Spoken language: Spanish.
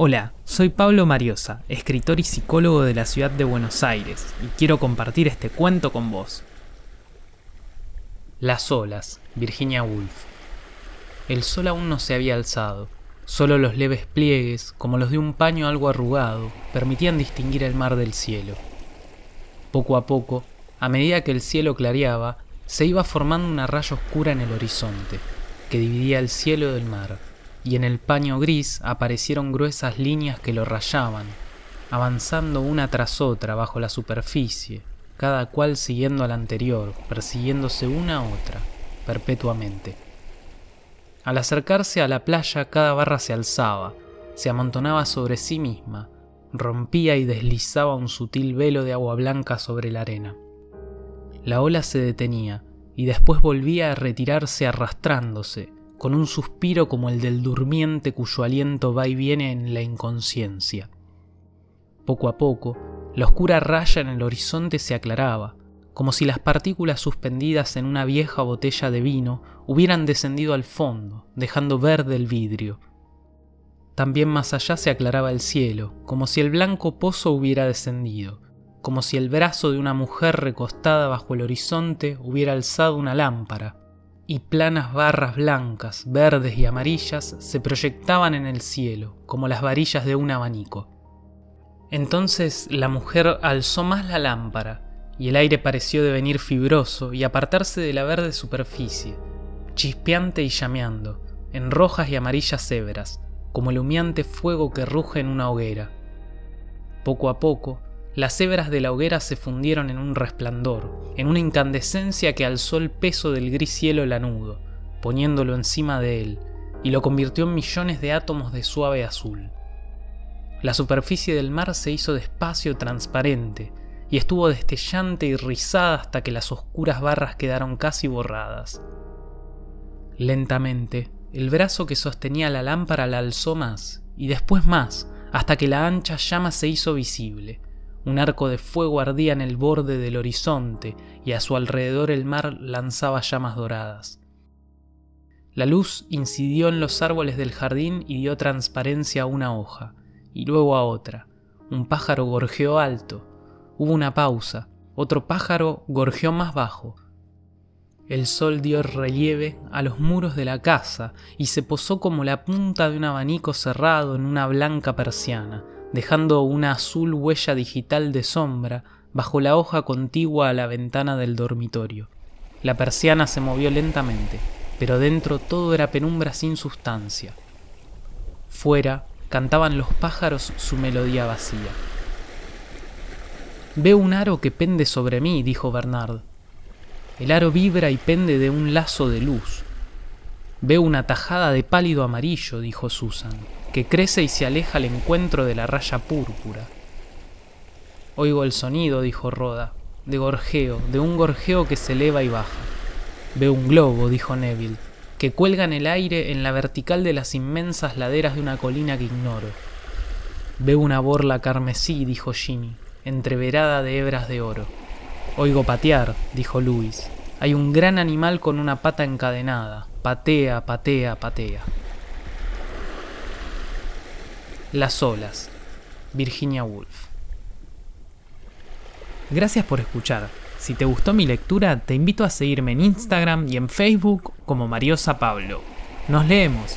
Hola, soy Pablo Mariosa, escritor y psicólogo de la ciudad de Buenos Aires, y quiero compartir este cuento con vos. Las olas, Virginia Woolf. El sol aún no se había alzado, solo los leves pliegues, como los de un paño algo arrugado, permitían distinguir el mar del cielo. Poco a poco, a medida que el cielo clareaba, se iba formando una raya oscura en el horizonte, que dividía el cielo del mar y en el paño gris aparecieron gruesas líneas que lo rayaban, avanzando una tras otra bajo la superficie, cada cual siguiendo a la anterior, persiguiéndose una a otra, perpetuamente. Al acercarse a la playa cada barra se alzaba, se amontonaba sobre sí misma, rompía y deslizaba un sutil velo de agua blanca sobre la arena. La ola se detenía y después volvía a retirarse arrastrándose, con un suspiro como el del durmiente cuyo aliento va y viene en la inconsciencia. Poco a poco, la oscura raya en el horizonte se aclaraba, como si las partículas suspendidas en una vieja botella de vino hubieran descendido al fondo, dejando verde el vidrio. También más allá se aclaraba el cielo, como si el blanco pozo hubiera descendido, como si el brazo de una mujer recostada bajo el horizonte hubiera alzado una lámpara, y planas barras blancas, verdes y amarillas se proyectaban en el cielo, como las varillas de un abanico. Entonces la mujer alzó más la lámpara, y el aire pareció devenir fibroso y apartarse de la verde superficie, chispeante y llameando, en rojas y amarillas hebras, como el humeante fuego que ruge en una hoguera. Poco a poco, las hebras de la hoguera se fundieron en un resplandor, en una incandescencia que alzó el peso del gris cielo lanudo, poniéndolo encima de él, y lo convirtió en millones de átomos de suave azul. La superficie del mar se hizo despacio transparente, y estuvo destellante y rizada hasta que las oscuras barras quedaron casi borradas. Lentamente, el brazo que sostenía la lámpara la alzó más, y después más, hasta que la ancha llama se hizo visible, un arco de fuego ardía en el borde del horizonte y a su alrededor el mar lanzaba llamas doradas. La luz incidió en los árboles del jardín y dio transparencia a una hoja, y luego a otra. Un pájaro gorjeó alto. Hubo una pausa. Otro pájaro gorjeó más bajo. El sol dio relieve a los muros de la casa y se posó como la punta de un abanico cerrado en una blanca persiana, dejando una azul huella digital de sombra bajo la hoja contigua a la ventana del dormitorio. La persiana se movió lentamente, pero dentro todo era penumbra sin sustancia. Fuera cantaban los pájaros su melodía vacía. Veo un aro que pende sobre mí, dijo Bernard. El aro vibra y pende de un lazo de luz. Veo una tajada de pálido amarillo, dijo Susan que crece y se aleja al encuentro de la raya púrpura. Oigo el sonido, dijo Roda, de gorjeo, de un gorjeo que se eleva y baja. Veo un globo, dijo Neville, que cuelga en el aire en la vertical de las inmensas laderas de una colina que ignoro. Veo una borla carmesí, dijo Jimmy, entreverada de hebras de oro. Oigo patear, dijo Luis. Hay un gran animal con una pata encadenada. Patea, patea, patea. Las olas. Virginia Woolf. Gracias por escuchar. Si te gustó mi lectura, te invito a seguirme en Instagram y en Facebook como Mariosa Pablo. Nos leemos.